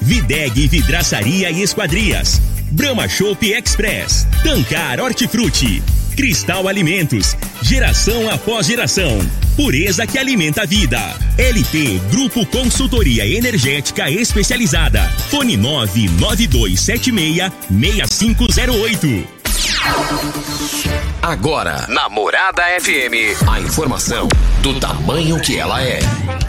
Videg Vidraçaria e Esquadrias. Brahma Shop Express. Tancar Hortifruti. Cristal Alimentos. Geração após geração. Pureza que alimenta a vida. LT Grupo Consultoria Energética Especializada. Fone 99276 6508. Agora, na Morada FM, a informação do tamanho que ela é.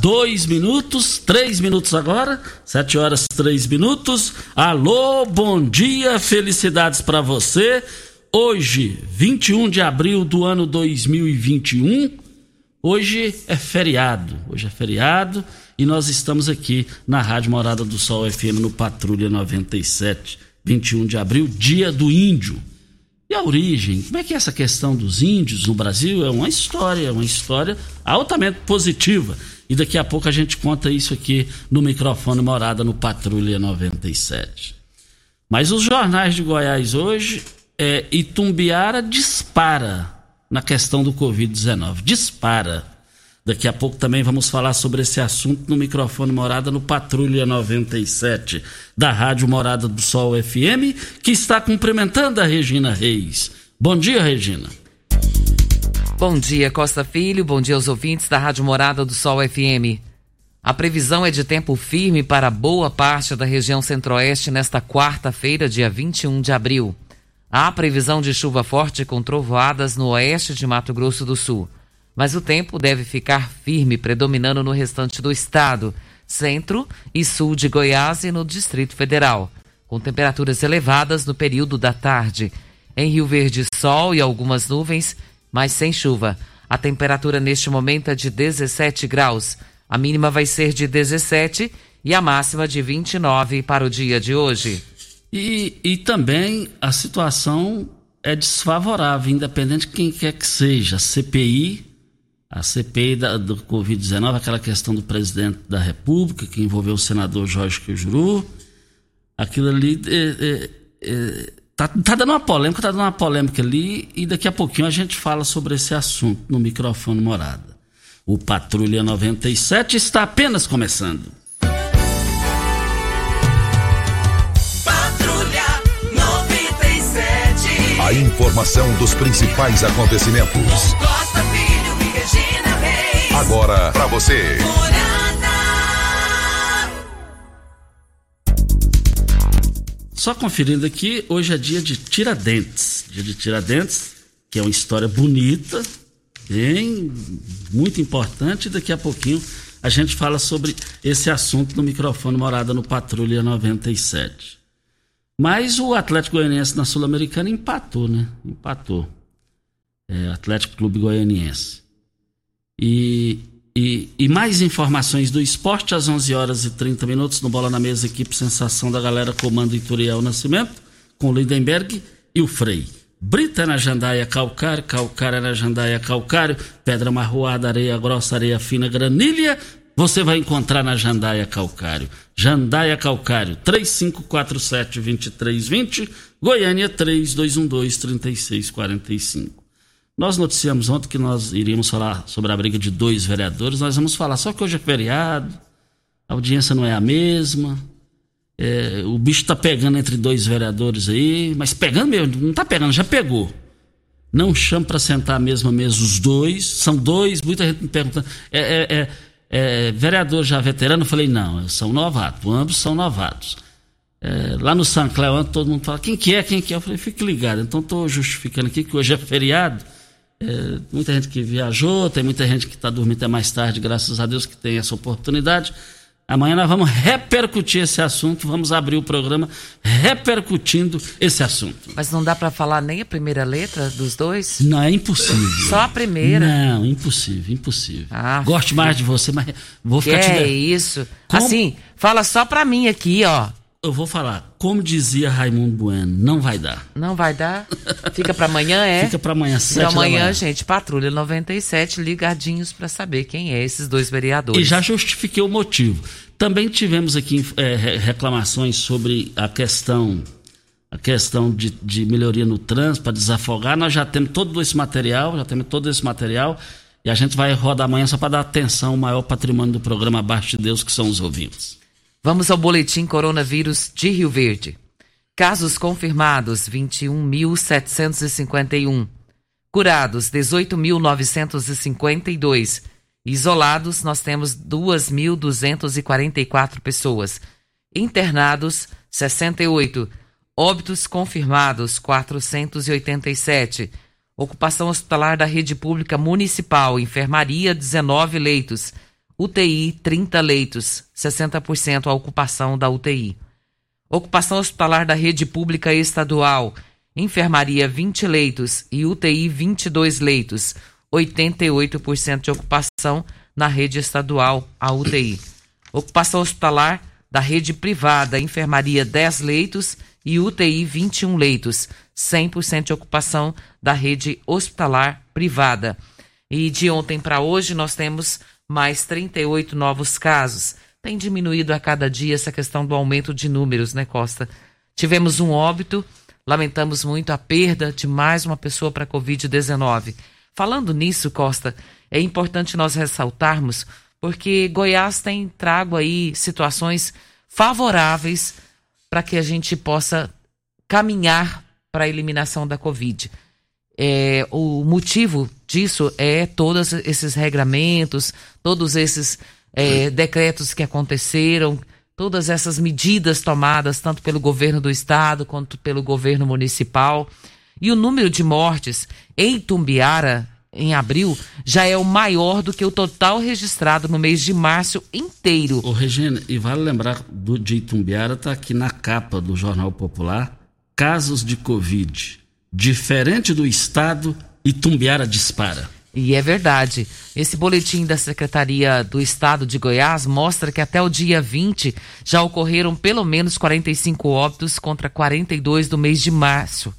dois minutos, três minutos agora. Sete horas, três minutos. Alô, bom dia, felicidades para você. Hoje, 21 de abril do ano 2021. Hoje é feriado. Hoje é feriado e nós estamos aqui na Rádio Morada do Sol FM no Patrulha 97. 21 de abril, dia do índio. E a origem? Como é que é essa questão dos índios no Brasil? É uma história, é uma história altamente positiva. E daqui a pouco a gente conta isso aqui no microfone Morada no Patrulha 97. Mas os jornais de Goiás hoje, é, Itumbiara dispara na questão do Covid-19. Dispara. Daqui a pouco também vamos falar sobre esse assunto no microfone Morada no Patrulha 97 da Rádio Morada do Sol FM, que está cumprimentando a Regina Reis. Bom dia, Regina. Bom dia, Costa Filho. Bom dia aos ouvintes da Rádio Morada do Sol FM. A previsão é de tempo firme para boa parte da região centro-oeste nesta quarta-feira, dia 21 de abril. Há previsão de chuva forte com trovoadas no oeste de Mato Grosso do Sul mas o tempo deve ficar firme, predominando no restante do estado, centro e sul de Goiás e no Distrito Federal, com temperaturas elevadas no período da tarde. Em Rio Verde, sol e algumas nuvens, mas sem chuva. A temperatura neste momento é de 17 graus. A mínima vai ser de 17 e a máxima de 29 para o dia de hoje. E, e também a situação é desfavorável, independente de quem quer que seja. A CPI a CPI da, do Covid-19, aquela questão do presidente da República, que envolveu o senador Jorge Quijuru, aquilo ali é, é, é, tá, tá, dando uma polêmica, tá dando uma polêmica ali, e daqui a pouquinho a gente fala sobre esse assunto no microfone morada. O Patrulha 97 está apenas começando. Patrulha 97. A informação dos principais acontecimentos. Costa Filho e Regina Reis. Agora para você. Só conferindo aqui, hoje é dia de Tiradentes. Dia de Tiradentes, que é uma história bonita, bem, muito importante. Daqui a pouquinho a gente fala sobre esse assunto no microfone Morada no Patrulha 97. Mas o Atlético Goianiense na Sul-Americana empatou, né? Empatou. É, Atlético Clube Goianiense. E, e, e, mais informações do esporte às 11 horas e 30 minutos no Bola na Mesa, equipe Sensação da Galera, comando Ituriel Nascimento, com Lindenberg e o Frei. Brita na jandaia calcário, calcário na jandaia calcário, pedra marroada, areia grossa, areia fina, granilha, você vai encontrar na Jandaia Calcário. Jandaia Calcário, 3547-2320, Goiânia 3212-3645. Nós noticiamos ontem que nós iríamos falar sobre a briga de dois vereadores, nós vamos falar, só que hoje é feriado, a audiência não é a mesma, é, o bicho tá pegando entre dois vereadores aí, mas pegando mesmo, não tá pegando, já pegou. Não chama para sentar à mesma mesa os dois, são dois, muita gente me perguntando. É, é, é, é vereador já veterano, eu falei, não, são novatos, ambos são novatos. É, lá no São Cléo, todo mundo fala, quem que é, quem que é? Eu falei, fique ligado. Então estou justificando aqui que hoje é feriado. É, muita gente que viajou, tem muita gente que está dormindo até mais tarde, graças a Deus que tem essa oportunidade. Amanhã nós vamos repercutir esse assunto, vamos abrir o programa repercutindo esse assunto. Mas não dá para falar nem a primeira letra dos dois? Não, é impossível. Só a primeira? Não, impossível, impossível. Ah, Gosto mais de você, mas vou ficar que te... É isso. Assim, fala só pra mim aqui, ó eu vou falar, como dizia Raimundo Bueno, não vai dar. Não vai dar? Fica para amanhã, é? Fica para amanhã, sete Então amanhã, gente, Patrulha 97, ligadinhos para saber quem é esses dois vereadores. E já justifiquei o motivo. Também tivemos aqui é, reclamações sobre a questão a questão de, de melhoria no trânsito para desafogar. Nós já temos todo esse material, já temos todo esse material e a gente vai rodar amanhã só para dar atenção ao maior patrimônio do programa Abaixo de Deus, que são os ouvintes. Vamos ao boletim coronavírus de Rio Verde. Casos confirmados 21.751. Curados 18.952. Isolados nós temos 2.244 pessoas. Internados 68. Óbitos confirmados 487. Ocupação hospitalar da rede pública municipal, enfermaria 19 leitos. UTI, 30 leitos, 60% a ocupação da UTI. Ocupação hospitalar da rede pública estadual, enfermaria 20 leitos e UTI 22 leitos, 88% de ocupação na rede estadual, a UTI. Ocupação hospitalar da rede privada, enfermaria 10 leitos e UTI 21 leitos, 100% de ocupação da rede hospitalar privada. E de ontem para hoje nós temos mais 38 novos casos. Tem diminuído a cada dia essa questão do aumento de números, né, Costa? Tivemos um óbito, lamentamos muito a perda de mais uma pessoa para a Covid-19. Falando nisso, Costa, é importante nós ressaltarmos, porque Goiás tem trago aí situações favoráveis para que a gente possa caminhar para a eliminação da Covid. É, o motivo disso é todos esses regramentos, todos esses é, decretos que aconteceram, todas essas medidas tomadas tanto pelo governo do estado quanto pelo governo municipal. E o número de mortes em Tumbiara, em abril, já é o maior do que o total registrado no mês de março inteiro. Ô, Regina, e vale lembrar do de Itumbiara, está aqui na capa do Jornal Popular, casos de Covid Diferente do Estado, Itumbiara dispara. E é verdade. Esse boletim da Secretaria do Estado de Goiás mostra que até o dia 20 já ocorreram pelo menos 45 óbitos contra 42 do mês de março.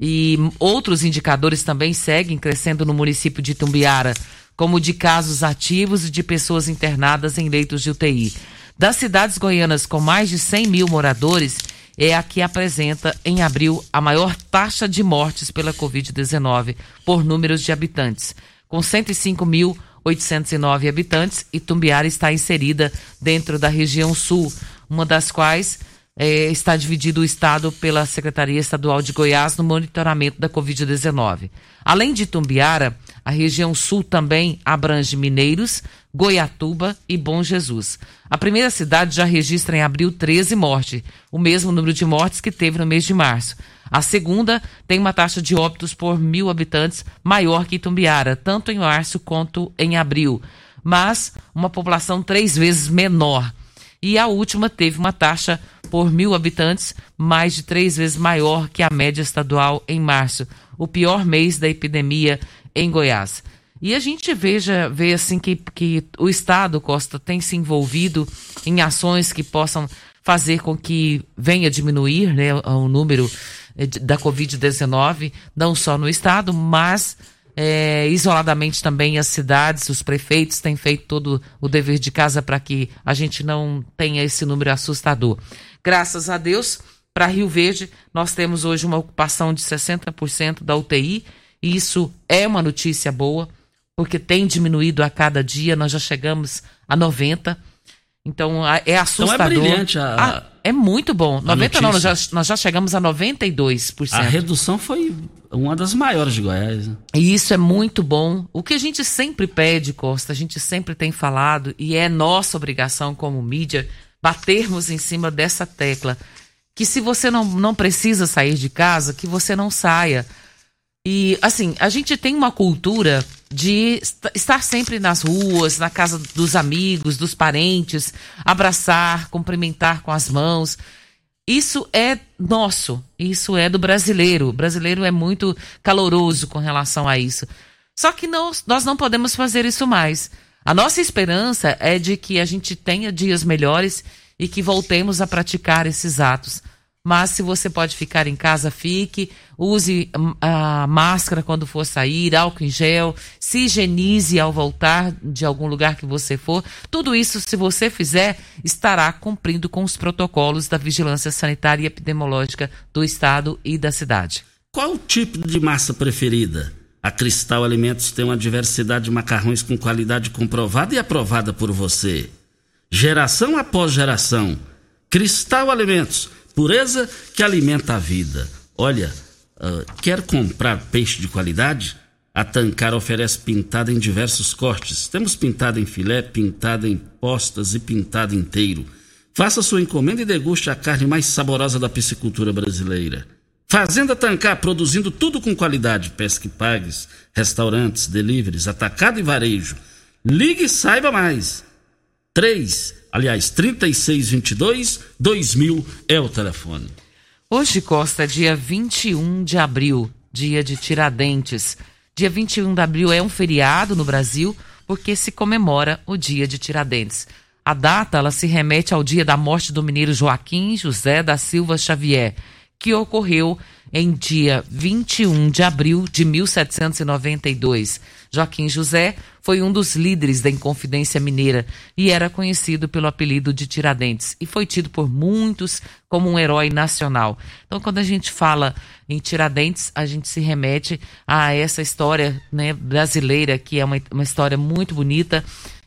E outros indicadores também seguem crescendo no município de Itumbiara, como de casos ativos e de pessoas internadas em leitos de UTI. Das cidades goianas com mais de 100 mil moradores, é a que apresenta, em abril, a maior taxa de mortes pela Covid-19 por números de habitantes. Com 105.809 habitantes, Itumbiara está inserida dentro da região sul, uma das quais é, está dividido o estado pela Secretaria Estadual de Goiás no monitoramento da Covid-19. Além de Itumbiara, a região sul também abrange Mineiros, Goiatuba e Bom Jesus. A primeira cidade já registra em abril 13 mortes, o mesmo número de mortes que teve no mês de março. A segunda tem uma taxa de óbitos por mil habitantes maior que Itumbiara, tanto em março quanto em abril, mas uma população três vezes menor. E a última teve uma taxa por mil habitantes mais de três vezes maior que a média estadual em março, o pior mês da epidemia em Goiás. E a gente veja, vê assim que, que o Estado, Costa, tem se envolvido em ações que possam fazer com que venha diminuir né, o número eh, da Covid-19, não só no Estado, mas é, isoladamente também as cidades, os prefeitos têm feito todo o dever de casa para que a gente não tenha esse número assustador. Graças a Deus, para Rio Verde, nós temos hoje uma ocupação de 60% da UTI, e isso é uma notícia boa, porque tem diminuído a cada dia, nós já chegamos a 90%. Então é assustador. Então é brilhante a, ah, é muito bom. 90 não, nós já, nós já chegamos a 92%. A redução foi uma das maiores de Goiás. Né? E isso é muito bom. O que a gente sempre pede, Costa, a gente sempre tem falado, e é nossa obrigação como mídia, batermos em cima dessa tecla. Que se você não, não precisa sair de casa, que você não saia. E, assim, a gente tem uma cultura de estar sempre nas ruas, na casa dos amigos, dos parentes, abraçar, cumprimentar com as mãos. Isso é nosso, isso é do brasileiro. O brasileiro é muito caloroso com relação a isso. Só que nós não podemos fazer isso mais. A nossa esperança é de que a gente tenha dias melhores e que voltemos a praticar esses atos. Mas se você pode ficar em casa, fique. Use hum, a máscara quando for sair, álcool em gel, se higienize ao voltar de algum lugar que você for. Tudo isso, se você fizer, estará cumprindo com os protocolos da vigilância sanitária e epidemiológica do estado e da cidade. Qual o tipo de massa preferida? A Cristal Alimentos tem uma diversidade de macarrões com qualidade comprovada e aprovada por você. Geração após geração. Cristal Alimentos Pureza que alimenta a vida. Olha, uh, quer comprar peixe de qualidade? A Tancar oferece pintada em diversos cortes. Temos pintada em filé, pintada em postas e pintada inteiro. Faça sua encomenda e deguste a carne mais saborosa da piscicultura brasileira. Fazenda Tancar, produzindo tudo com qualidade. Pesque pagues, restaurantes, deliveries, atacado e varejo. Ligue e saiba mais. 3 Aliás, 3622 2000 é o telefone. Hoje, Costa, dia 21 de abril, dia de Tiradentes. Dia 21 de abril é um feriado no Brasil porque se comemora o dia de Tiradentes. A data ela se remete ao dia da morte do mineiro Joaquim José da Silva Xavier, que ocorreu em dia 21 de abril de 1792. Joaquim José foi um dos líderes da Inconfidência Mineira e era conhecido pelo apelido de Tiradentes e foi tido por muitos como um herói nacional. Então, quando a gente fala em Tiradentes, a gente se remete a essa história né, brasileira, que é uma, uma história muito bonita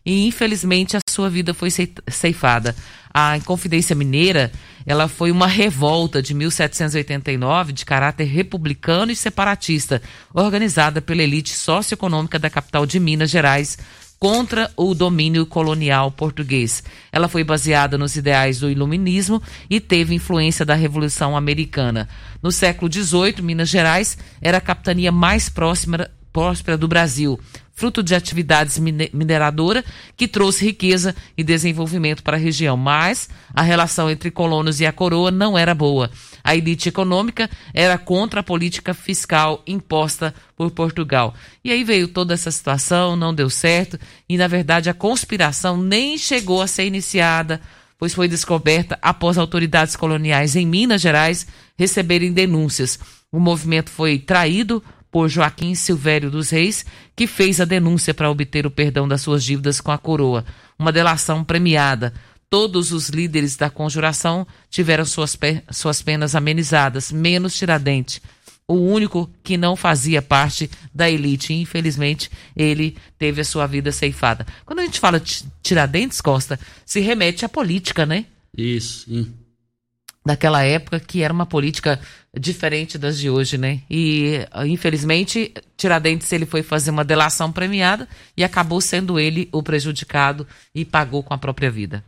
e infelizmente a sua vida foi ceifada. A Inconfidência Mineira, ela foi uma revolta de 1789 de caráter republicano e separatista, organizada pela elite socioeconômica da capital de Minas Gerais contra o domínio colonial português. Ela foi baseada nos ideais do iluminismo e teve influência da Revolução Americana. No século XVIII, Minas Gerais era a capitania mais próxima próspera do Brasil, fruto de atividades mineradora que trouxe riqueza e desenvolvimento para a região. Mas a relação entre colonos e a coroa não era boa. A elite econômica era contra a política fiscal imposta por Portugal. E aí veio toda essa situação, não deu certo, e na verdade a conspiração nem chegou a ser iniciada pois foi descoberta após autoridades coloniais em Minas Gerais receberem denúncias. O movimento foi traído por Joaquim Silvério dos Reis, que fez a denúncia para obter o perdão das suas dívidas com a coroa. Uma delação premiada. Todos os líderes da conjuração tiveram suas, suas penas amenizadas, menos Tiradentes. O único que não fazia parte da elite. Infelizmente, ele teve a sua vida ceifada. Quando a gente fala de Tiradentes, Costa, se remete à política, né? Isso, sim daquela época que era uma política diferente das de hoje, né? E infelizmente Tiradentes ele foi fazer uma delação premiada e acabou sendo ele o prejudicado e pagou com a própria vida.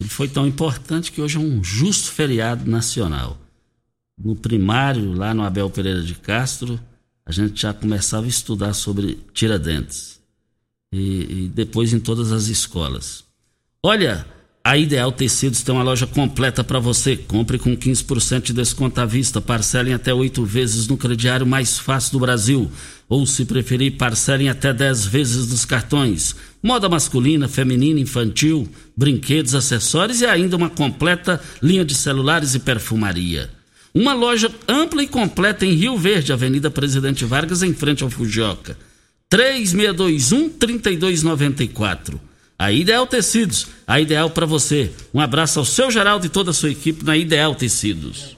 Ele foi tão importante que hoje é um justo feriado nacional. No primário, lá no Abel Pereira de Castro, a gente já começava a estudar sobre Tiradentes. E, e depois em todas as escolas. Olha, a Ideal Tecidos tem uma loja completa para você. Compre com 15% de desconto à vista. Parcelem até oito vezes no crediário mais fácil do Brasil. Ou, se preferir, parcelem até 10 vezes nos cartões. Moda masculina, feminina, infantil, brinquedos, acessórios e ainda uma completa linha de celulares e perfumaria. Uma loja ampla e completa em Rio Verde, Avenida Presidente Vargas, em frente ao Fujioka. 3621-3294. A Ideal Tecidos, a ideal para você. Um abraço ao seu Geraldo e toda a sua equipe na Ideal Tecidos.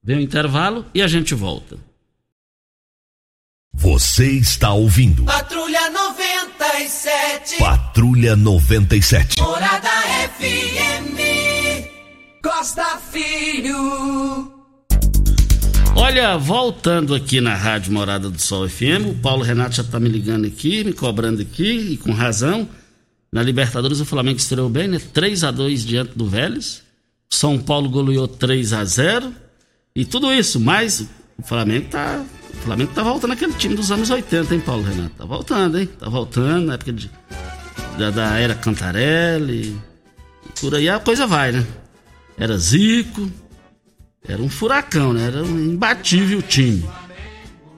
Vem o intervalo e a gente volta. Você está ouvindo. Patrulha 97. Patrulha 97. Morada FM. Costa Filho. Olha, voltando aqui na Rádio Morada do Sol FM, o Paulo Renato já tá me ligando aqui, me cobrando aqui, e com razão. Na Libertadores o Flamengo estreou bem, né? 3 a 2 diante do Vélez. São Paulo goleou 3 a 0 E tudo isso, mas o Flamengo tá. O Flamengo tá voltando aquele time dos anos 80, hein, Paulo Renato? Tá voltando, hein? Tá voltando, na época de, da, da era Cantarelli. Por aí a coisa vai, né? Era Zico, era um furacão, né? Era um imbatível time.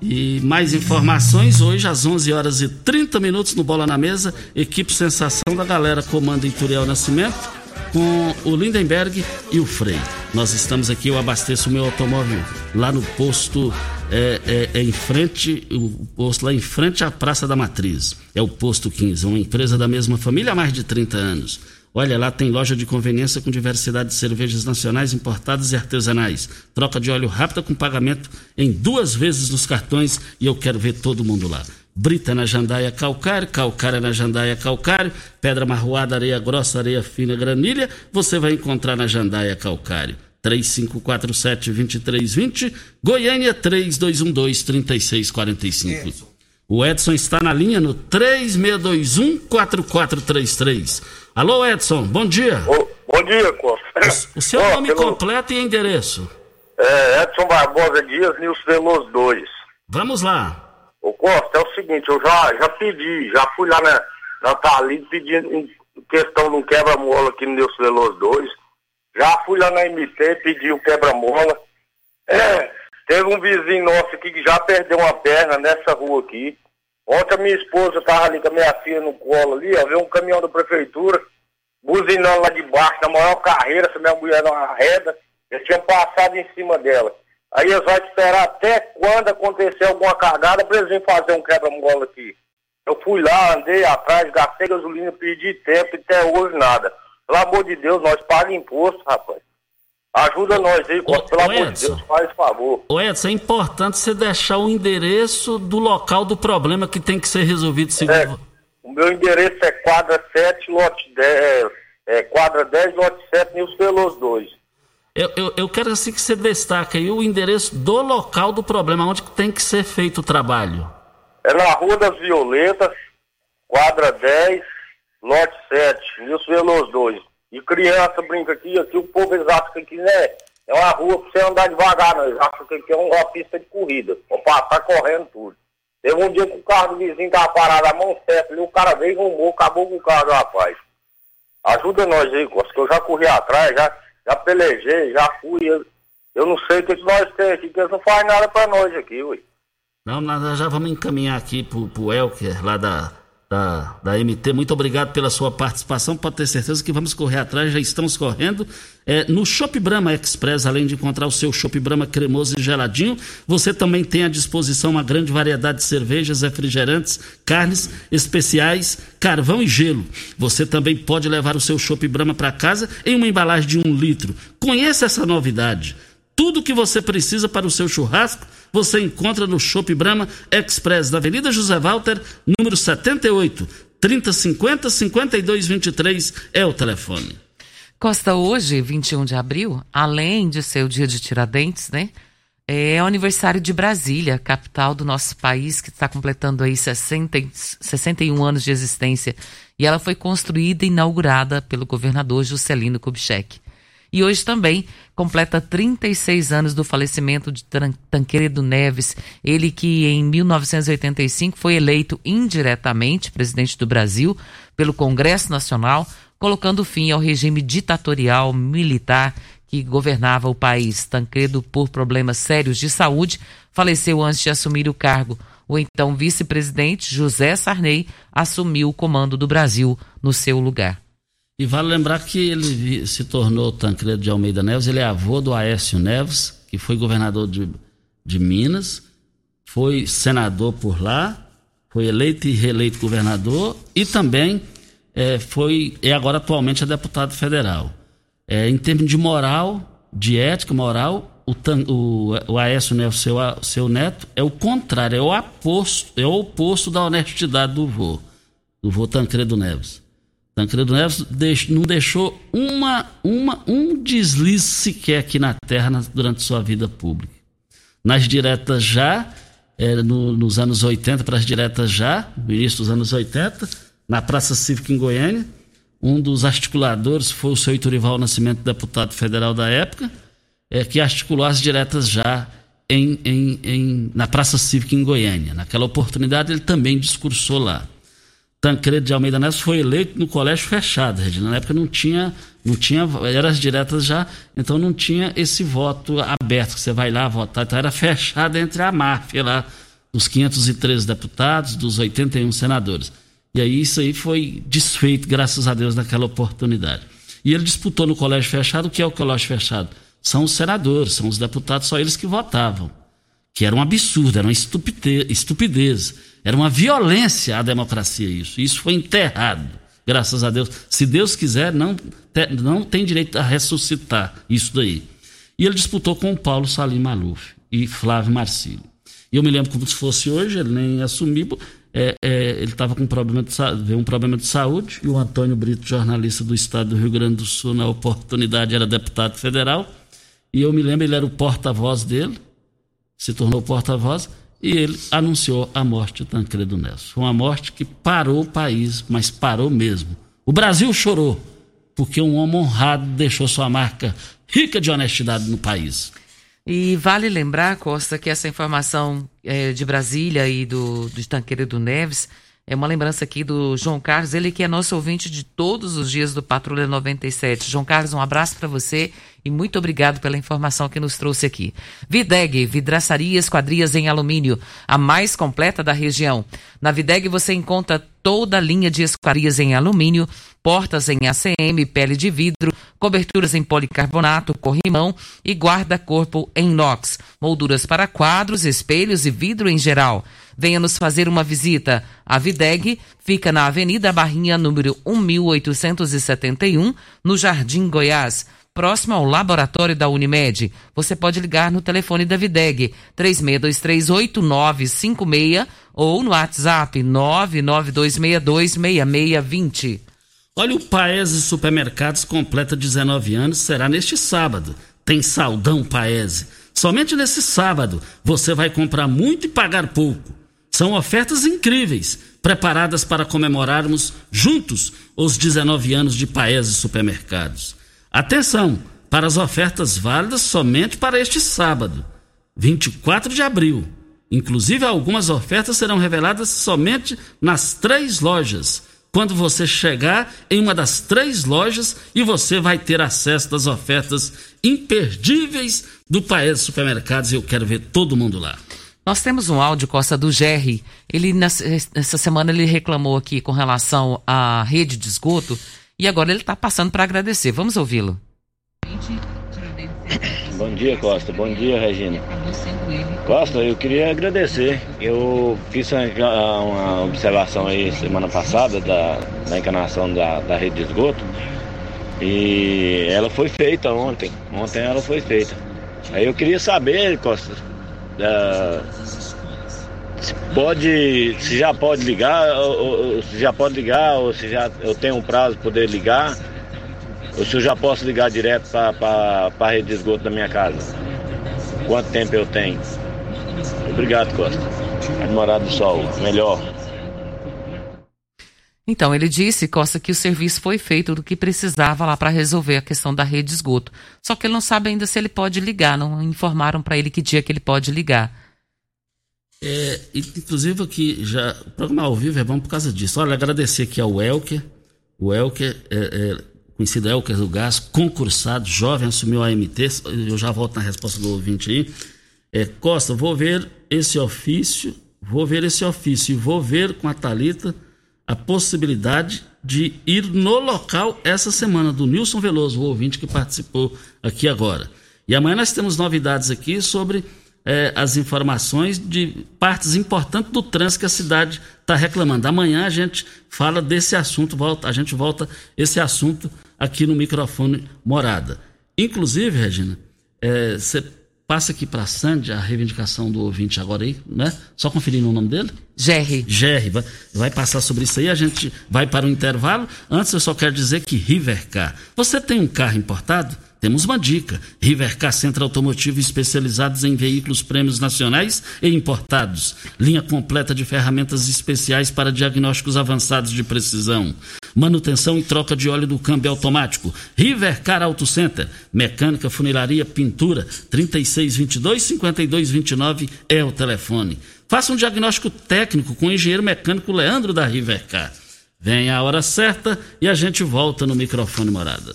E mais informações hoje às 11 horas e 30 minutos no Bola na Mesa, equipe Sensação da galera comanda Ituriel Nascimento com o Lindenberg e o Frei. Nós estamos aqui, eu abasteço o meu automóvel lá no posto é, é, é, em frente, o posto lá em frente à Praça da Matriz. É o posto 15, uma empresa da mesma família há mais de 30 anos. Olha, lá tem loja de conveniência com diversidade de cervejas nacionais importadas e artesanais. Troca de óleo rápida com pagamento em duas vezes nos cartões e eu quero ver todo mundo lá. Brita na jandaia calcário, calcária na jandaia calcário, pedra marroada, areia grossa, areia fina, granilha, você vai encontrar na jandaia calcário. 3547-2320, Goiânia 3212-3645. O Edson está na linha no 3621-4433. Alô, Edson, bom dia. Ô, bom dia, Costa. O, o seu Ó, nome pelo- completo e endereço. É, Edson Barbosa Dias, Nilson Veloso 2. Vamos lá. Ô Costa, é o seguinte, eu já, já pedi, já fui lá na, na Thalita pedindo em questão de um quebra-mola aqui no Nilson Veloso 2. Já fui lá na MT, pedi o quebra-mola. É, teve um vizinho nosso aqui que já perdeu uma perna nessa rua aqui. Ontem a minha esposa tava ali com a minha filha no colo ali, ó, veio um caminhão da prefeitura, buzinando lá de baixo, na maior carreira, essa minha mulher numa reda, eles tinham passado em cima dela. Aí eles vão esperar até quando acontecer alguma cagada pra eles virem fazer um quebra-mola aqui. Eu fui lá, andei atrás, gastei gasolina, pedi tempo e até hoje nada. Pelo amor de Deus, nós pagamos imposto, rapaz. Ajuda nós aí, Costa, pelo ô, amor de Edson. Deus, faz favor. Ô, Edson, é importante você deixar o endereço do local do problema que tem que ser resolvido segundo. É, o meu endereço é quadra 7, lote 10, é, quadra 10, lote 7, Nilson Veloso 2. Eu, eu, eu quero assim que você destaque aí o endereço do local do problema, onde tem que ser feito o trabalho. É na Rua das Violetas, quadra 10, lote 7, Nilson Veloso 2. E criança brinca aqui, aqui o povo acham que aqui né, é uma rua pra você andar devagar, não. Eles acham que aqui é uma pista de corrida, pra passar correndo tudo. Teve um dia que o carro do vizinho tava parado a mão certa ali, o cara veio, rumou, acabou com o carro do rapaz. Ajuda nós aí, Costa, que eu já corri atrás, já, já pelejei, já fui. Eu, eu não sei o que, que nós temos aqui, que eles não fazem nada pra nós aqui, ui. Não, nós já vamos encaminhar aqui pro, pro Elker, lá da, da, da MT. Muito obrigado pela sua participação. Pode ter certeza que vamos correr atrás, já estamos correndo. É, no Shop Brahma Express, além de encontrar o seu Shop Brahma cremoso e geladinho, você também tem à disposição uma grande variedade de cervejas, refrigerantes, carnes especiais, carvão e gelo. Você também pode levar o seu Shop Brahma para casa em uma embalagem de um litro. Conheça essa novidade. Tudo que você precisa para o seu churrasco, você encontra no Shop Brahma Express, da Avenida José Walter, número 78, 3050 5223 é o telefone. Costa, hoje, 21 de abril, além de ser o dia de Tiradentes, né? É o aniversário de Brasília, capital do nosso país, que está completando aí 60, e- 61 anos de existência. E ela foi construída e inaugurada pelo governador Juscelino Kubitschek. E hoje também completa 36 anos do falecimento de Tancredo Neves, ele que em 1985 foi eleito indiretamente presidente do Brasil pelo Congresso Nacional, colocando fim ao regime ditatorial militar que governava o país. Tancredo, por problemas sérios de saúde, faleceu antes de assumir o cargo. O então vice-presidente José Sarney assumiu o comando do Brasil no seu lugar. E vale lembrar que ele se tornou Tancredo de Almeida Neves, ele é avô do Aécio Neves, que foi governador de, de Minas, foi senador por lá, foi eleito e reeleito governador e também é, foi e agora atualmente é deputado federal. É, em termos de moral, de ética moral, o, o, o Aécio Neves, seu, seu neto, é o contrário, é o oposto, é o oposto da honestidade do vô, do vô Tancredo Neves. Tancredo Neves não deixou uma, uma, um deslize sequer aqui na terra durante sua vida pública. Nas diretas já, é, no, nos anos 80 para as diretas já, no início dos anos 80, na Praça Cívica em Goiânia. Um dos articuladores foi o seu Iturival Nascimento, deputado federal da época, é, que articulou as diretas já em, em, em, na Praça Cívica em Goiânia. Naquela oportunidade ele também discursou lá. Tancredo de Almeida Neves foi eleito no colégio fechado, Regina. Na época não tinha, não tinha, eram as diretas já, então não tinha esse voto aberto, que você vai lá votar. Então era fechado entre a máfia lá, dos 513 deputados, dos 81 senadores. E aí isso aí foi desfeito, graças a Deus, naquela oportunidade. E ele disputou no colégio fechado, o que é o colégio fechado? São os senadores, são os deputados, só eles que votavam. Que era um absurdo, era uma estupidez, estupidez era uma violência à democracia isso. Isso foi enterrado, graças a Deus. Se Deus quiser, não, não tem direito a ressuscitar isso daí. E ele disputou com Paulo Salim Maluf e Flávio Marcílio. E eu me lembro como se fosse hoje, ele nem assumiu. É, é, ele estava com um problema, de, um problema de saúde e o Antônio Brito, jornalista do estado do Rio Grande do Sul, na oportunidade era deputado federal. E eu me lembro, ele era o porta-voz dele, se tornou porta-voz e ele anunciou a morte de Tancredo Neves. Foi uma morte que parou o país, mas parou mesmo. O Brasil chorou, porque um homem honrado deixou sua marca rica de honestidade no país. E vale lembrar, Costa, que essa informação é, de Brasília e do, do Tancredo Neves é uma lembrança aqui do João Carlos, ele que é nosso ouvinte de todos os dias do Patrulha 97. João Carlos, um abraço para você e muito obrigado pela informação que nos trouxe aqui. Videg, vidraçaria esquadrias em alumínio, a mais completa da região. Na Videg você encontra toda a linha de esquadrias em alumínio, portas em ACM, pele de vidro, coberturas em policarbonato, corrimão e guarda-corpo em inox, molduras para quadros, espelhos e vidro em geral. Venha nos fazer uma visita. A Videg fica na Avenida Barrinha, número 1871, no Jardim Goiás próximo ao laboratório da Unimed. Você pode ligar no telefone da Videg, 36238956 ou no WhatsApp 992626620. Olha, o Paese Supermercados completa 19 anos, será neste sábado. Tem saldão Paese. Somente nesse sábado você vai comprar muito e pagar pouco. São ofertas incríveis, preparadas para comemorarmos juntos os 19 anos de Paese Supermercados. Atenção para as ofertas válidas somente para este sábado, 24 de abril. Inclusive, algumas ofertas serão reveladas somente nas três lojas. Quando você chegar em uma das três lojas e você vai ter acesso às ofertas imperdíveis do Paese Supermercados. Eu quero ver todo mundo lá. Nós temos um áudio, Costa, do Jerry. Ele, nessa semana, ele reclamou aqui com relação à rede de esgoto e agora ele está passando para agradecer. Vamos ouvi-lo. Bom dia, Costa. Bom dia, Regina. Costa, eu queria agradecer. Eu fiz uma, uma observação aí semana passada da, da encarnação da, da rede de esgoto. E ela foi feita ontem. Ontem ela foi feita. Aí eu queria saber, Costa, Uh, se pode, se já pode ligar, ou, ou, se já pode ligar, ou se já eu tenho um prazo para poder ligar, ou se eu já posso ligar direto para a rede de esgoto da minha casa. Quanto tempo eu tenho? Obrigado, Costa. Admorado do Sol, melhor. Então, ele disse, Costa, que o serviço foi feito do que precisava lá para resolver a questão da rede de esgoto. Só que ele não sabe ainda se ele pode ligar, não informaram para ele que dia que ele pode ligar. É, inclusive aqui, já, o programa ao vivo é bom por causa disso. Olha, agradecer aqui ao Elker, o Elker, é, é, conhecido Elker do Gás, concursado, jovem, assumiu a AMT, eu já volto na resposta do ouvinte aí. É, Costa, vou ver esse ofício, vou ver esse ofício e vou ver com a Talita a possibilidade de ir no local essa semana do Nilson Veloso, o ouvinte que participou aqui agora. E amanhã nós temos novidades aqui sobre é, as informações de partes importantes do trânsito que a cidade está reclamando. Amanhã a gente fala desse assunto, volta, a gente volta esse assunto aqui no microfone Morada. Inclusive, Regina, você passa aqui para a Sandy a reivindicação do ouvinte agora aí, né? Só conferindo o nome dele? Jerry. Jerry, vai, vai passar sobre isso aí, a gente vai para o intervalo. Antes eu só quero dizer que Rivercar, você tem um carro importado? Temos uma dica: Rivercar Centro Automotivo especializados em veículos prêmios nacionais e importados. Linha completa de ferramentas especiais para diagnósticos avançados de precisão. Manutenção e troca de óleo do câmbio automático. Rivercar Auto Center. Mecânica, funilaria, pintura. 3622-5229 é o telefone. Faça um diagnóstico técnico com o engenheiro mecânico Leandro da Rivercar. Venha a hora certa e a gente volta no microfone morada.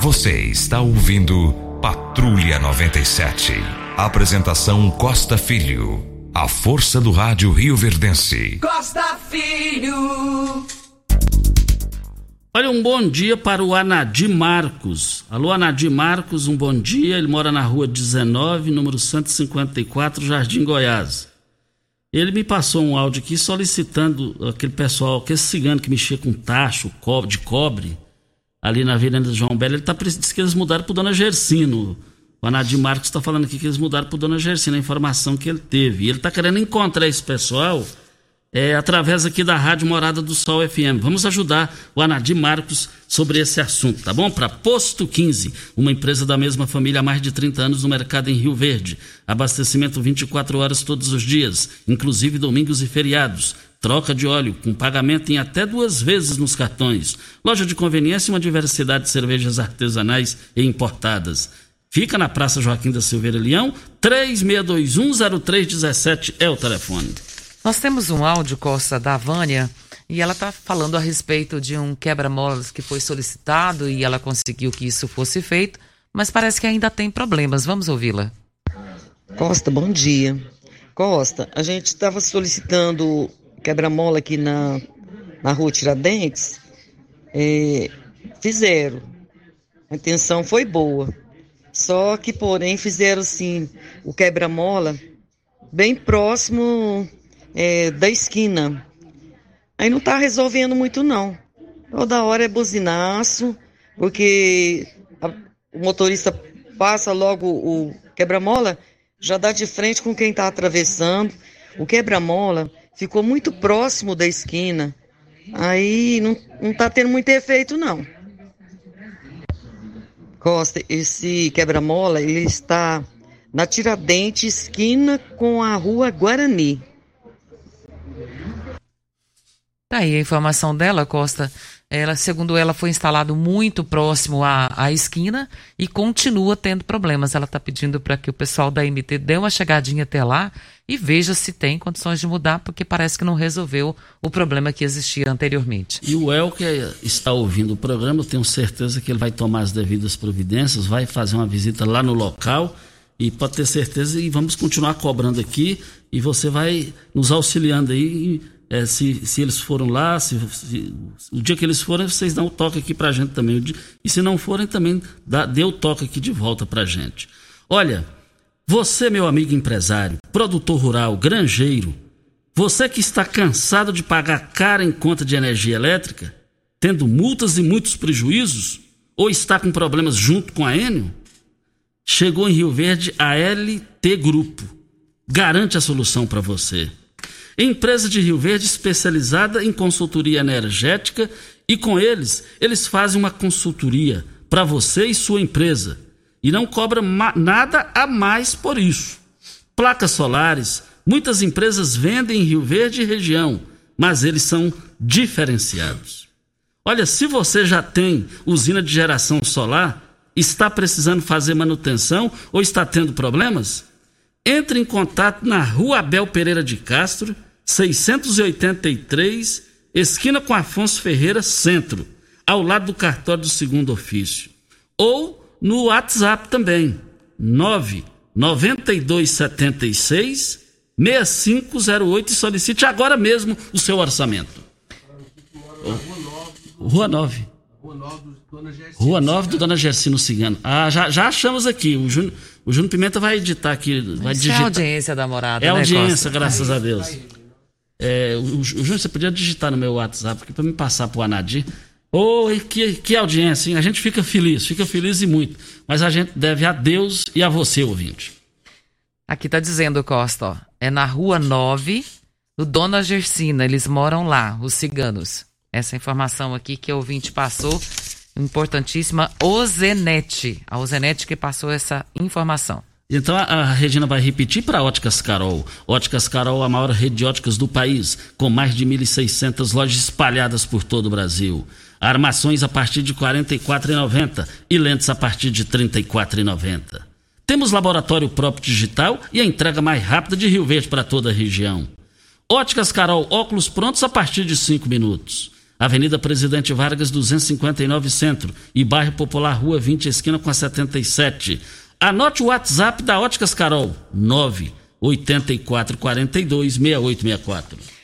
Você está ouvindo Patrulha 97. Apresentação Costa Filho. A força do rádio Rio Verdense. Costa Filho. Olha, um bom dia para o Anadir Marcos. Alô, Anadir Marcos, um bom dia. Ele mora na rua 19, número 154, Jardim Goiás. Ele me passou um áudio aqui solicitando aquele pessoal, aquele cigano que mexia com tacho de cobre ali na Avenida João Belo, ele tá, disse que eles mudaram para Dona Gersino. O Anadir Marcos está falando aqui que eles mudaram para Dona Gersino, a informação que ele teve. E ele está querendo encontrar esse pessoal é, através aqui da Rádio Morada do Sol FM. Vamos ajudar o Anadir Marcos sobre esse assunto, tá bom? Para Posto 15, uma empresa da mesma família há mais de 30 anos no mercado em Rio Verde. Abastecimento 24 horas todos os dias, inclusive domingos e feriados troca de óleo com pagamento em até duas vezes nos cartões. Loja de conveniência e uma diversidade de cervejas artesanais e importadas. Fica na Praça Joaquim da Silveira Leão, 36210317 é o telefone. Nós temos um áudio, Costa, da Vânia, e ela está falando a respeito de um quebra-molas que foi solicitado e ela conseguiu que isso fosse feito, mas parece que ainda tem problemas. Vamos ouvi-la. Costa, bom dia. Costa, a gente estava solicitando quebra-mola aqui na, na rua Tiradentes, é, fizeram. A intenção foi boa. Só que, porém, fizeram assim o quebra-mola bem próximo é, da esquina. Aí não está resolvendo muito, não. Toda hora é buzinaço, porque a, o motorista passa logo o quebra-mola, já dá de frente com quem está atravessando. O quebra-mola ficou muito próximo da esquina. Aí não, não tá tendo muito efeito, não. Costa, esse quebra-mola, ele está na Tiradentes, esquina com a rua Guarani. Tá aí a informação dela, Costa. Ela, segundo ela, foi instalado muito próximo à, à esquina e continua tendo problemas. Ela está pedindo para que o pessoal da MT dê uma chegadinha até lá e veja se tem condições de mudar, porque parece que não resolveu o problema que existia anteriormente. E o El, que está ouvindo o programa, eu tenho certeza que ele vai tomar as devidas providências, vai fazer uma visita lá no local e pode ter certeza, e vamos continuar cobrando aqui e você vai nos auxiliando aí é, se, se eles foram lá, se, se, o dia que eles forem, vocês dão o toque aqui pra gente também. E se não forem, também dá, dê o toque aqui de volta pra gente. Olha, você, meu amigo empresário, produtor rural, granjeiro, você que está cansado de pagar cara em conta de energia elétrica, tendo multas e muitos prejuízos, ou está com problemas junto com a Enio, chegou em Rio Verde a LT Grupo. Garante a solução para você. Empresa de Rio Verde especializada em consultoria energética e com eles, eles fazem uma consultoria para você e sua empresa e não cobra nada a mais por isso. Placas solares, muitas empresas vendem em Rio Verde e região, mas eles são diferenciados. Olha, se você já tem usina de geração solar, está precisando fazer manutenção ou está tendo problemas? Entre em contato na Rua Abel Pereira de Castro, 683, esquina com Afonso Ferreira, centro, ao lado do cartório do segundo ofício. Ou no WhatsApp também, 99276 6508 e solicite agora mesmo o seu orçamento. Rua 9. Rua 9 do Dona Gersino Cigano. Ah, já, já achamos aqui. O Júnior, o Júnior Pimenta vai editar aqui. Vai Isso digitar. é audiência da morada, É né, audiência, Costa? graças a Deus. É, o, o Júnior, você podia digitar no meu WhatsApp aqui para me passar pro Anadir. Oi, que, que audiência, hein? A gente fica feliz, fica feliz e muito. Mas a gente deve a Deus e a você, ouvinte. Aqui tá dizendo, Costa, ó. É na rua 9 do Dona Gersina. Eles moram lá, os ciganos. Essa informação aqui que o ouvinte passou, importantíssima, Ozenete. A Ozenete que passou essa informação. Então a, a Regina vai repetir para Óticas Carol. Óticas Carol, a maior rede de óticas do país, com mais de 1.600 lojas espalhadas por todo o Brasil. Armações a partir de R$ 44,90 e lentes a partir de R$ 34,90. Temos laboratório próprio digital e a entrega mais rápida de Rio Verde para toda a região. Óticas Carol, óculos prontos a partir de 5 minutos. Avenida Presidente Vargas, 259 Centro e Bairro Popular, Rua 20, esquina com a 77. Anote o WhatsApp da Óticas Carol, 9 84 42 6864.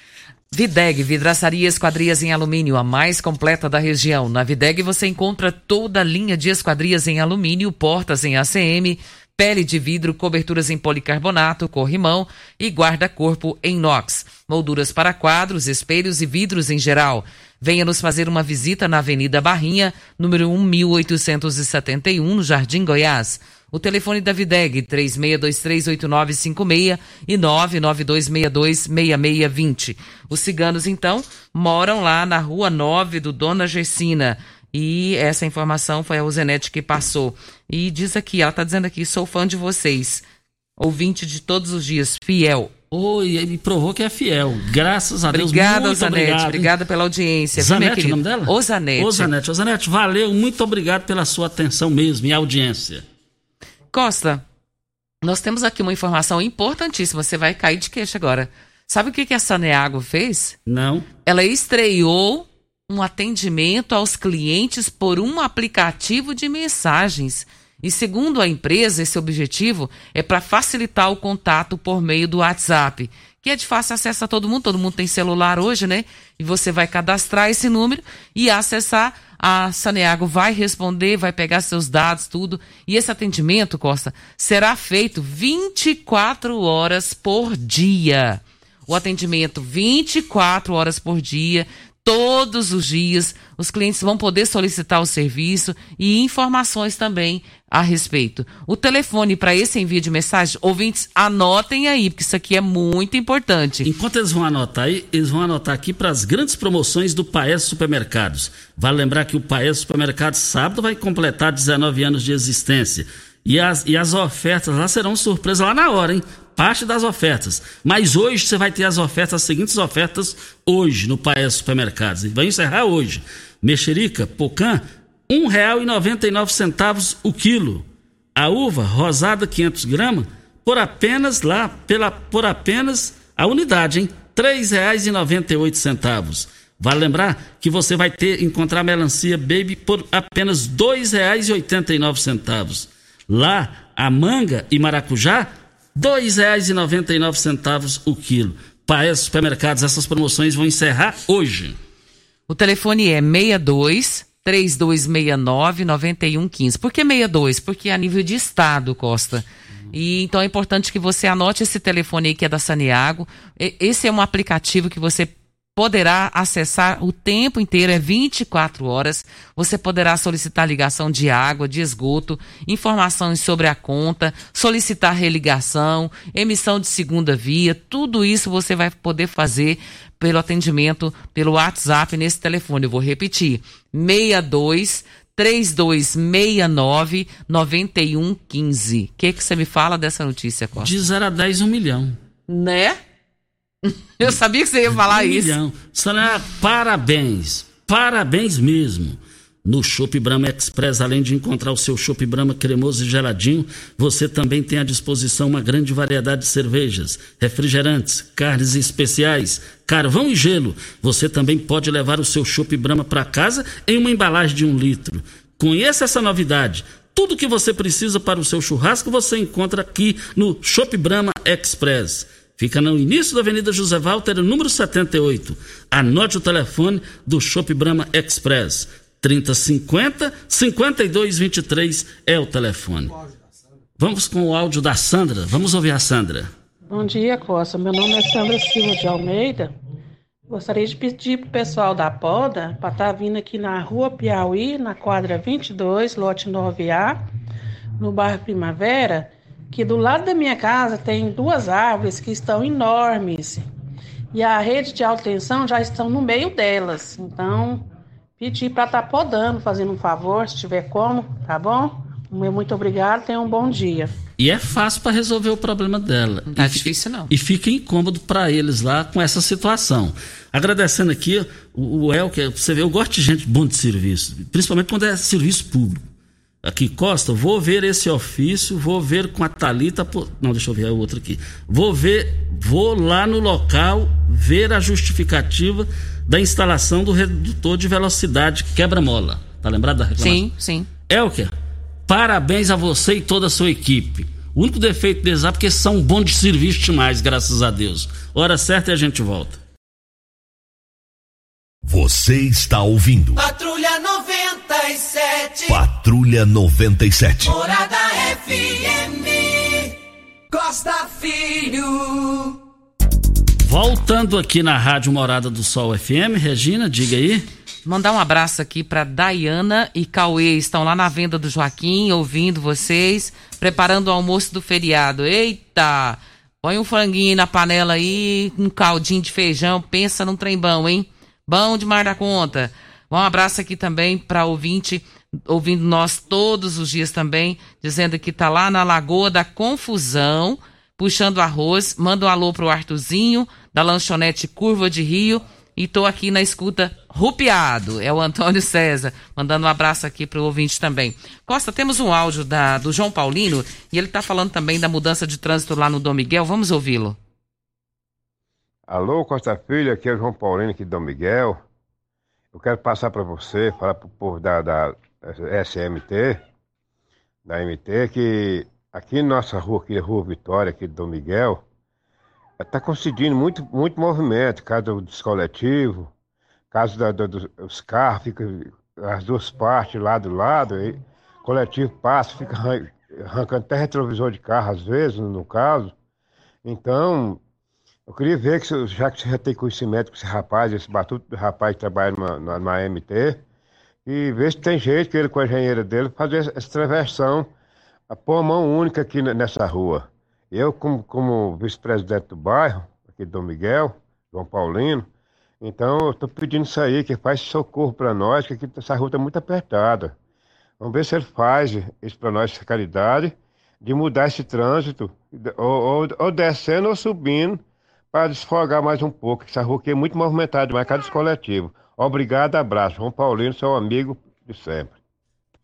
Videg, vidraçaria esquadrias em alumínio, a mais completa da região. Na Videg você encontra toda a linha de esquadrias em alumínio, portas em ACM, pele de vidro, coberturas em policarbonato, corrimão e guarda-corpo em inox. Molduras para quadros, espelhos e vidros em geral. Venha nos fazer uma visita na Avenida Barrinha, número 1871, no Jardim Goiás. O telefone da Videg, 36238956 e 992626620. Os ciganos, então, moram lá na rua 9 do Dona Gersina. E essa informação foi a Uzenete que passou. E diz aqui, ela está dizendo aqui, sou fã de vocês. Ouvinte de todos os dias, fiel. Oi, ele provou que é fiel. Graças a Deus. Obrigada, muito Osanete. obrigado. Obrigada pela audiência. viu, minha Zanete, o nome dela? Osanete. Osanete. Osanete, valeu. Muito obrigado pela sua atenção mesmo e audiência. Costa, nós temos aqui uma informação importantíssima. Você vai cair de queixo agora. Sabe o que, que a Saneago fez? Não. Ela estreou um atendimento aos clientes por um aplicativo de mensagens. E segundo a empresa, esse objetivo é para facilitar o contato por meio do WhatsApp, que é de fácil acesso a todo mundo. Todo mundo tem celular hoje, né? E você vai cadastrar esse número e acessar. A Saneago vai responder, vai pegar seus dados, tudo. E esse atendimento, Costa, será feito 24 horas por dia. O atendimento 24 horas por dia, todos os dias. Os clientes vão poder solicitar o serviço e informações também a respeito. O telefone para esse envio de mensagem, ouvintes, anotem aí, porque isso aqui é muito importante. Enquanto eles vão anotar aí, eles vão anotar aqui para as grandes promoções do Paes Supermercados. Vale lembrar que o Paes Supermercados sábado vai completar 19 anos de existência. E as, e as ofertas lá serão surpresa lá na hora, hein? Parte das ofertas. Mas hoje você vai ter as ofertas, as seguintes ofertas hoje no Paes Supermercados. E vai encerrar hoje. Mexerica, pocã, R$ 1,99 o quilo. A uva rosada 500 gramas por apenas lá, pela, por apenas a unidade, hein? R$ 3,98. Vale lembrar que você vai ter encontrar melancia baby por apenas R$ 2,89. Lá, a manga e maracujá, R$ 2,99 o quilo. Paes Supermercados, essas promoções vão encerrar hoje. O telefone é 62 3269 9115. Por que 62? Porque é a nível de estado, Costa. E então é importante que você anote esse telefone aí que é da Saniago. Esse é um aplicativo que você poderá acessar o tempo inteiro, é 24 horas. Você poderá solicitar ligação de água, de esgoto, informações sobre a conta, solicitar religação, emissão de segunda via, tudo isso você vai poder fazer pelo atendimento pelo WhatsApp nesse telefone. Eu vou repetir: 62 3269 9115. O que que você me fala dessa notícia, Costa? De 0 a 10, um milhão. Né? Eu sabia que você ia falar um isso. milhão. Sônia, parabéns. Parabéns mesmo. No Chopp Brahma Express, além de encontrar o seu Chopp Brahma cremoso e geladinho, você também tem à disposição uma grande variedade de cervejas, refrigerantes, carnes especiais, carvão e gelo. Você também pode levar o seu Chopp Brahma para casa em uma embalagem de um litro. Conheça essa novidade. Tudo que você precisa para o seu churrasco você encontra aqui no Chopp Brahma Express. Fica no início da Avenida José Walter, número 78. Anote o telefone do Chopp Brahma Express. 3050 5223 é o telefone. Vamos com o áudio da Sandra. Vamos ouvir a Sandra. Bom dia, Costa. Meu nome é Sandra Silva de Almeida. Gostaria de pedir para o pessoal da Poda para estar tá vindo aqui na rua Piauí, na quadra 22, lote 9A, no bairro Primavera, que do lado da minha casa tem duas árvores que estão enormes e a rede de alta tensão já estão no meio delas. Então, pedir para estar tá podando, fazendo um favor, se tiver como, tá bom? Muito obrigado, tenha um bom dia. E é fácil para resolver o problema dela. Não é difícil, não. E fica incômodo para eles lá com essa situação. Agradecendo aqui o, o Elker, você vê, eu gosto de gente bom de serviço, principalmente quando é serviço público. Aqui, Costa, vou ver esse ofício, vou ver com a Talita, não, deixa eu ver a outra aqui. Vou ver, vou lá no local ver a justificativa da instalação do redutor de velocidade quebra-mola. Tá lembrado da reclamação? Sim, sim. Elker, parabéns a você e toda a sua equipe. O único defeito deles é porque são bons de serviço demais, graças a Deus. Hora certa e a gente volta. Você está ouvindo. Patrulha 97. Patrulha 97. Morada FM. Costa Filho. Voltando aqui na Rádio Morada do Sol FM, Regina, diga aí. Mandar um abraço aqui para Dayana e Cauê, estão lá na venda do Joaquim, ouvindo vocês, preparando o almoço do feriado. Eita! Põe um franguinho na panela aí, um caldinho de feijão, pensa num trem bom, hein? Bom demais da conta. Um abraço aqui também para ouvinte, ouvindo nós todos os dias também, dizendo que tá lá na Lagoa da Confusão, puxando arroz. Manda um alô pro Artuzinho, da lanchonete Curva de Rio. E tô aqui na escuta rupiado. É o Antônio César, mandando um abraço aqui pro ouvinte também. Costa, temos um áudio da, do João Paulino e ele tá falando também da mudança de trânsito lá no Dom Miguel. Vamos ouvi-lo. Alô, Costa Filho, aqui é o João Paulino aqui de Dom Miguel. Eu quero passar para você, falar pro povo da, da SMT, da MT, que aqui na nossa rua, aqui, Rua Vitória, aqui de Dom Miguel, está conseguindo muito, muito movimento, caso dos coletivos, caso da, da, dos carros, fica as duas partes lado a lado, aí, coletivo passa, fica arrancando até retrovisor de carro às vezes, no caso. Então, eu queria ver que já que você já tem conhecimento com esse rapaz, esse batuto rapaz que trabalha numa, numa MT, e ver se tem jeito que ele com a engenheira dele fazer essa traversão, a pôr mão única aqui nessa rua. Eu, como, como vice-presidente do bairro, aqui Dom Miguel, João Paulino, então eu estou pedindo isso aí, que faz socorro para nós, que aqui, essa rua está muito apertada. Vamos ver se ele faz isso para nós, essa caridade, de mudar esse trânsito, ou, ou, ou descendo ou subindo, para desfogar mais um pouco. Essa rua aqui é muito movimentada, mais cada coletivo. Obrigado, abraço. João Paulino, seu amigo de sempre.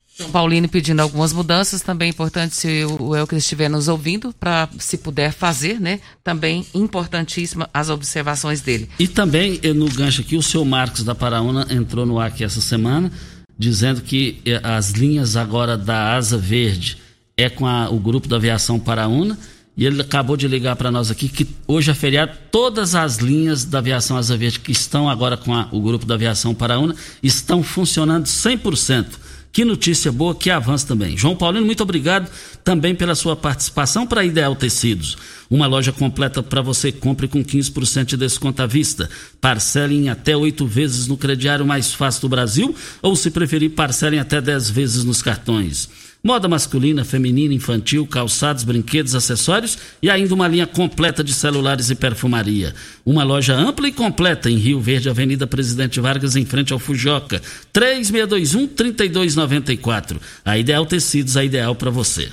São Paulino pedindo algumas mudanças, também é importante se o Elker estiver nos ouvindo, para se puder fazer, né? Também importantíssima as observações dele. E também, eh, no gancho aqui, o seu Marcos da Paraúna entrou no ar aqui essa semana, dizendo que eh, as linhas agora da Asa Verde é com a, o grupo da aviação Paraúna, e ele acabou de ligar para nós aqui que hoje é feriado, todas as linhas da aviação Asa Verde que estão agora com a, o grupo da aviação Paraúna estão funcionando 100%. Que notícia boa, que avanço também. João Paulino, muito obrigado também pela sua participação para a Ideal Tecidos. Uma loja completa para você. Compre com 15% de desconto à vista. Parcele em até oito vezes no crediário mais fácil do Brasil ou, se preferir, parcelem até dez vezes nos cartões. Moda masculina, feminina, infantil, calçados, brinquedos, acessórios e ainda uma linha completa de celulares e perfumaria. Uma loja ampla e completa em Rio Verde, Avenida Presidente Vargas, em frente ao Fujoca. 3621-3294. A Ideal Tecidos, a ideal para você.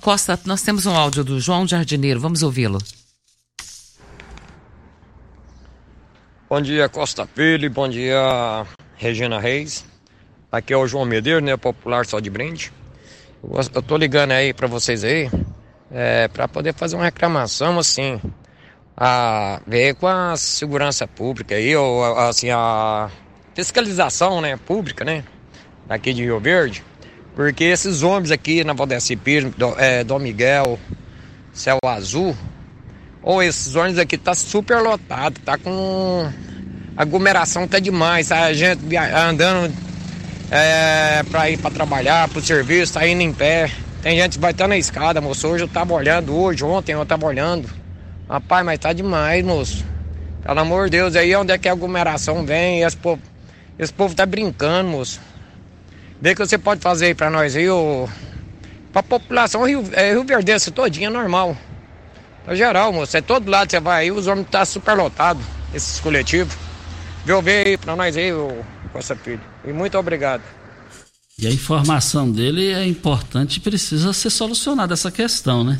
Costa, nós temos um áudio do João Jardineiro, vamos ouvi-lo. Bom dia, Costa Filho, bom dia, Regina Reis. Aqui é o João Medeiros, né, popular só de brinde. Eu tô ligando aí para vocês aí, é, para poder fazer uma reclamação assim, a ver com a segurança pública aí, ou assim, a fiscalização, né, pública, né, daqui de Rio Verde, porque esses homens aqui na Valdeci Pires, do, é, Dom Miguel, Céu Azul, ou esses ônibus aqui tá super lotado, tá com aglomeração tá demais, a gente andando é, para ir para trabalhar, para o serviço, tá indo em pé. Tem gente que vai estar na escada, moço. Hoje eu tava olhando, hoje, ontem eu tava olhando. Rapaz, mas tá demais, moço. Pelo amor de Deus, aí onde é que a aglomeração vem? Esse povo, esse povo tá brincando, moço. Vê que você pode fazer aí pra nós aí, ô. Pra população Rio, é, Rio Verdense todinha é normal. Pra geral, moço. É todo lado você vai aí, os homens tá super lotados, esses coletivos. Vê ver aí pra nós aí, ô Costa Filho. E muito obrigado. E a informação dele é importante e precisa ser solucionada essa questão, né?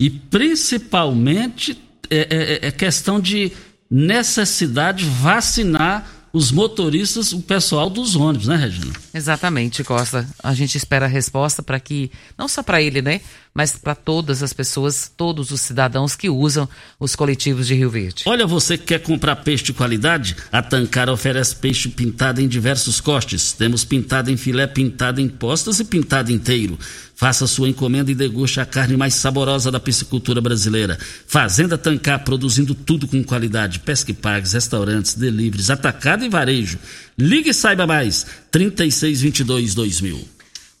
E principalmente é, é, é questão de necessidade de vacinar os motoristas, o pessoal dos ônibus, né, Regina? Exatamente, Costa. A gente espera a resposta para que, não só para ele, né, mas para todas as pessoas, todos os cidadãos que usam os coletivos de Rio Verde. Olha, você que quer comprar peixe de qualidade? A Tancar oferece peixe pintado em diversos cortes. Temos pintado em filé, pintado em postas e pintado inteiro. Faça sua encomenda e deguste a carne mais saborosa da piscicultura brasileira. Fazenda Tancar, produzindo tudo com qualidade. Pesque pagues, restaurantes, deliveries, atacado e varejo. Ligue e saiba mais. 3622 2000.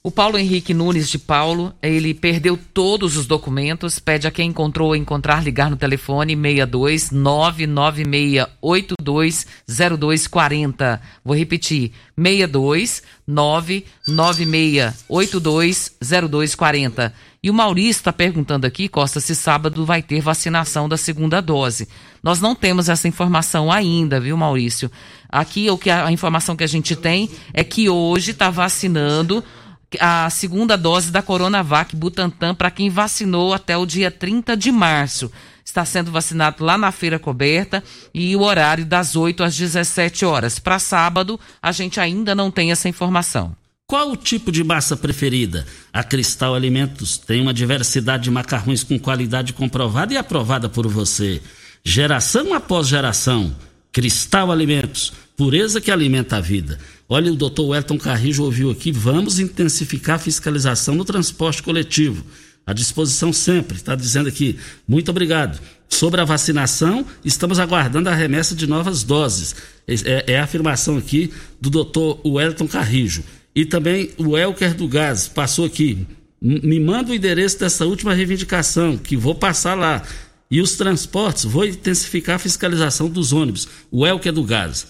O Paulo Henrique Nunes de Paulo, ele perdeu todos os documentos, pede a quem encontrou encontrar ligar no telefone 62 99682 0240. Vou repetir, 62 99682 0240. E o Maurício está perguntando aqui, Costa, se sábado vai ter vacinação da segunda dose. Nós não temos essa informação ainda, viu, Maurício? Aqui o que a informação que a gente tem é que hoje está vacinando a segunda dose da Coronavac Butantan para quem vacinou até o dia 30 de março. Está sendo vacinado lá na feira coberta e o horário das 8 às 17 horas. Para sábado, a gente ainda não tem essa informação. Qual o tipo de massa preferida? A Cristal Alimentos tem uma diversidade de macarrões com qualidade comprovada e aprovada por você. Geração após geração. Cristal Alimentos, pureza que alimenta a vida. Olha, o doutor Wellington Carrijo ouviu aqui, vamos intensificar a fiscalização no transporte coletivo. À disposição sempre, está dizendo aqui. Muito obrigado. Sobre a vacinação, estamos aguardando a remessa de novas doses. É, é a afirmação aqui do doutor Wellington Carrijo. E também o Elker do Gás passou aqui. Me manda o endereço dessa última reivindicação, que vou passar lá. E os transportes, vou intensificar a fiscalização dos ônibus. O Elker do Gás.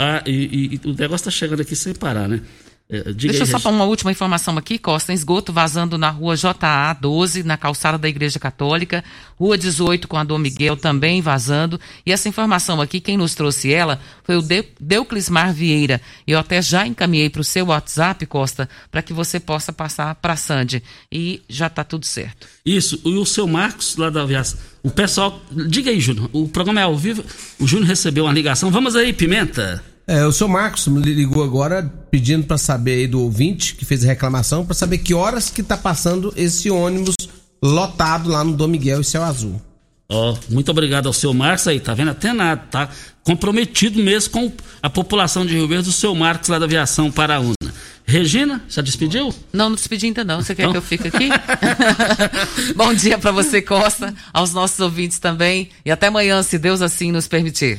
Ah, e, e, e o negócio está chegando aqui sem parar, né? É, Deixa eu só para uma última informação aqui, Costa. Esgoto vazando na rua JA 12, na calçada da Igreja Católica. Rua 18 com a Dom Miguel também vazando. E essa informação aqui, quem nos trouxe ela foi o De Deuclismar Vieira. Eu até já encaminhei para o seu WhatsApp, Costa, para que você possa passar para Sandy. E já está tudo certo. Isso. E o seu Marcos, lá da aviação. O pessoal. Diga aí, Júnior. O programa é ao vivo. O Júnior recebeu uma ligação. Vamos aí, Pimenta. É, o seu Marcos me ligou agora pedindo para saber aí do ouvinte que fez a reclamação, para saber que horas que tá passando esse ônibus lotado lá no Dom Miguel e Céu Azul. Ó, oh, muito obrigado ao seu Marcos aí, tá vendo? Até nada, tá comprometido mesmo com a população de Rio Verde, o seu Marcos lá da Aviação Paraúna. Regina, já despediu? Não, não despedi ainda não. Você então... quer que eu fique aqui? Bom dia para você, Costa, aos nossos ouvintes também. E até amanhã, se Deus assim nos permitir.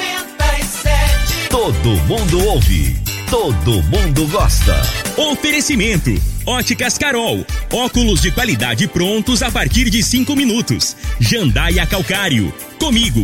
Todo mundo ouve. Todo mundo gosta. Oferecimento: Óticas Carol. Óculos de qualidade prontos a partir de cinco minutos. Jandaia Calcário. Comigo.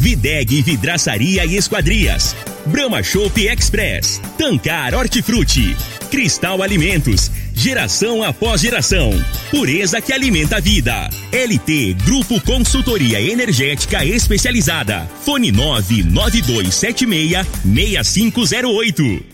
Videg Vidraçaria e Esquadrias. Brahma Shop Express. Tancar Hortifruti. Cristal Alimentos. Geração após geração. Pureza que alimenta a vida. LT Grupo Consultoria Energética Especializada. Fone 99276 6508.